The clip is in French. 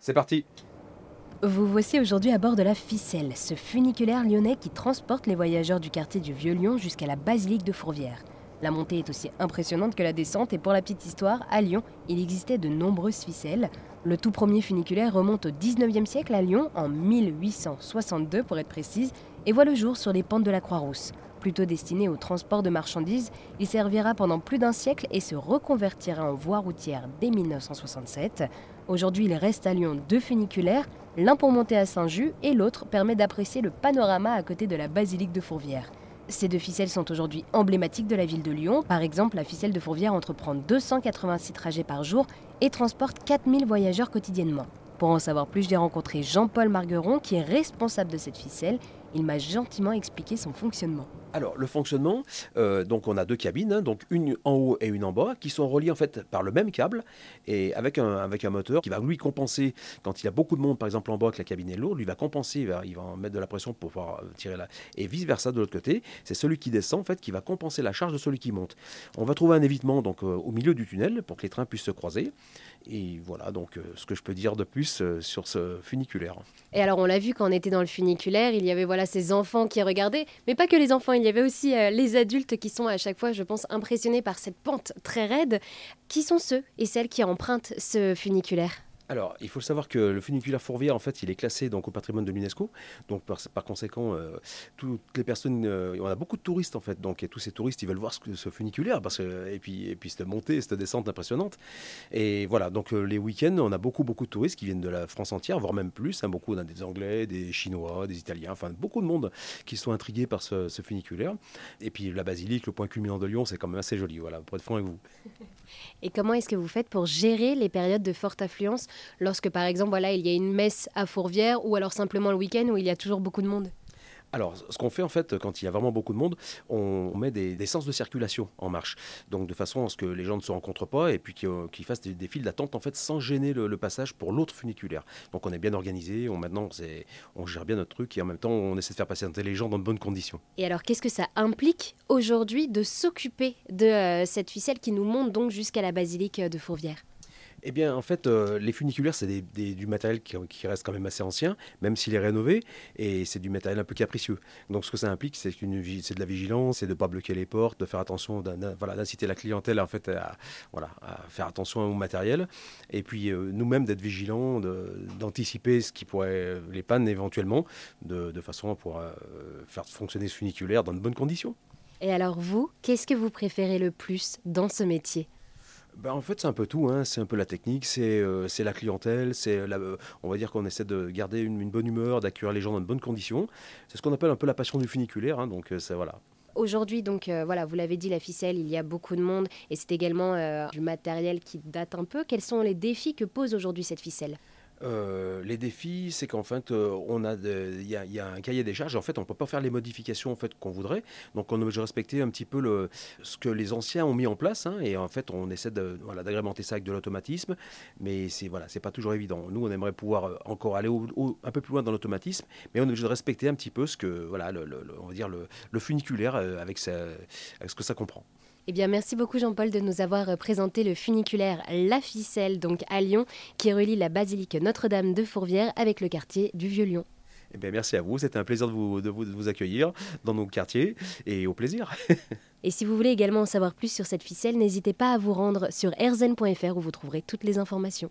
C'est parti Vous voici aujourd'hui à bord de la Ficelle, ce funiculaire lyonnais qui transporte les voyageurs du quartier du Vieux-Lyon jusqu'à la basilique de Fourvière. La montée est aussi impressionnante que la descente et pour la petite histoire, à Lyon, il existait de nombreuses ficelles. Le tout premier funiculaire remonte au 19e siècle à Lyon, en 1862 pour être précise, et voit le jour sur les pentes de la Croix-Rousse. Plutôt destiné au transport de marchandises, il servira pendant plus d'un siècle et se reconvertira en voie routière dès 1967. Aujourd'hui, il reste à Lyon deux funiculaires, l'un pour monter à Saint-Just et l'autre permet d'apprécier le panorama à côté de la basilique de Fourvière. Ces deux ficelles sont aujourd'hui emblématiques de la ville de Lyon. Par exemple, la ficelle de Fourvière entreprend 286 trajets par jour et transporte 4000 voyageurs quotidiennement. Pour en savoir plus, j'ai rencontré Jean-Paul Margueron, qui est responsable de cette ficelle. Il m'a gentiment expliqué son fonctionnement. Alors, le fonctionnement, euh, donc on a deux cabines, hein, donc une en haut et une en bas, qui sont reliées en fait par le même câble et avec un, avec un moteur qui va lui compenser quand il y a beaucoup de monde, par exemple en bas, que la cabine est lourde, lui va compenser, il va, il va en mettre de la pression pour pouvoir euh, tirer la. Et vice versa de l'autre côté, c'est celui qui descend en fait qui va compenser la charge de celui qui monte. On va trouver un évitement donc euh, au milieu du tunnel pour que les trains puissent se croiser. Et voilà donc ce que je peux dire de plus sur ce funiculaire. Et alors on l'a vu quand on était dans le funiculaire, il y avait voilà ces enfants qui regardaient, mais pas que les enfants il y avait aussi euh, les adultes qui sont à chaque fois, je pense, impressionnés par cette pente très raide. Qui sont ceux et celles qui empruntent ce funiculaire? Alors, il faut savoir que le funiculaire Fourvière, en fait, il est classé donc au patrimoine de l'UNESCO. Donc, par, conséquent, euh, toutes les personnes, euh, on a beaucoup de touristes en fait. Donc, tous ces touristes, ils veulent voir ce, funiculaire, parce que et puis et puis cette montée, cette descente impressionnante. Et voilà. Donc, euh, les week-ends, on a beaucoup beaucoup de touristes qui viennent de la France entière, voire même plus. Hein, beaucoup, on a des Anglais, des Chinois, des Italiens, enfin beaucoup de monde qui sont intrigués par ce, funiculaire. Et puis la basilique, le point culminant de Lyon, c'est quand même assez joli. Voilà, pour être franc avec vous. Et comment est-ce que vous faites pour gérer les périodes de forte affluence lorsque, par exemple, voilà, il y a une messe à Fourvière ou alors simplement le week-end où il y a toujours beaucoup de monde alors, ce qu'on fait en fait, quand il y a vraiment beaucoup de monde, on met des, sens de circulation en marche. Donc, de façon à ce que les gens ne se rencontrent pas et puis qu'ils fassent des, des, files d'attente en fait sans gêner le, passage pour l'autre funiculaire. Donc, on est bien organisé. On maintenant, on gère bien notre truc et en même temps, on essaie de faire passer les gens dans de bonnes conditions. Et alors, qu'est-ce que ça implique aujourd'hui de s'occuper de euh, cette ficelle qui nous monte donc jusqu'à la basilique de Fourvière? Eh bien, en fait, euh, les funiculaires, c'est du matériel qui, reste quand même assez ancien, même s'il est rénové, et c'est du matériel un peu capricieux. Donc, ce que ça implique, c'est de la vigilance, c'est de ne pas bloquer les portes, de faire attention, voilà, d'inciter la clientèle en fait, à, faire attention au matériel, et puis euh, nous-mêmes d'être vigilants, d'anticiper ce qui pourrait, les pannes éventuellement, de, façon à pouvoir euh, faire fonctionner ce funiculaire dans de bonnes conditions. Et alors vous, qu'est-ce que vous préférez le plus dans ce métier? Ben, en fait, c'est un peu tout. Hein. C'est un peu la technique, c'est euh, la clientèle, c'est euh, on va dire qu'on essaie de garder une, bonne humeur, d'accueillir les gens dans de bonnes conditions. C'est ce qu'on appelle un peu la passion du funiculaire. Hein. donc, euh, c'est voilà. Aujourd'hui, donc voilà, vous l'avez dit, la ficelle, il y a beaucoup de monde et c'est également du matériel qui date un peu. Quels sont les défis que pose aujourd'hui cette ficelle? Euh, les défis, c'est qu'en fait, euh, on a, il y, a un cahier des charges. En fait, on peut pas faire les modifications en fait qu'on voudrait. Donc, on de respecter un petit peu le, ce que les anciens ont mis en place. Hein, et en fait, on essaie de, d'agrémenter ça avec de l'automatisme. Mais c'est voilà, c'est pas toujours évident. Nous, on aimerait pouvoir euh, encore aller un peu plus loin dans l'automatisme, mais on est obligé de respecter un petit peu ce que, voilà, le, on va dire le, funiculaire avec ce que ça comprend. Eh bien, merci beaucoup Jean-Paul de nous avoir présenté le funiculaire La Ficelle, donc à Lyon, qui relie la basilique Notre-Dame de Fourvière avec le quartier du Vieux-Lyon. Eh bien, merci à vous. C'était un plaisir de vous, de, vous, de vous accueillir dans nos quartiers et au plaisir. et si vous voulez également en savoir plus sur cette ficelle, n'hésitez pas à vous rendre sur erzen.fr où vous trouverez toutes les informations.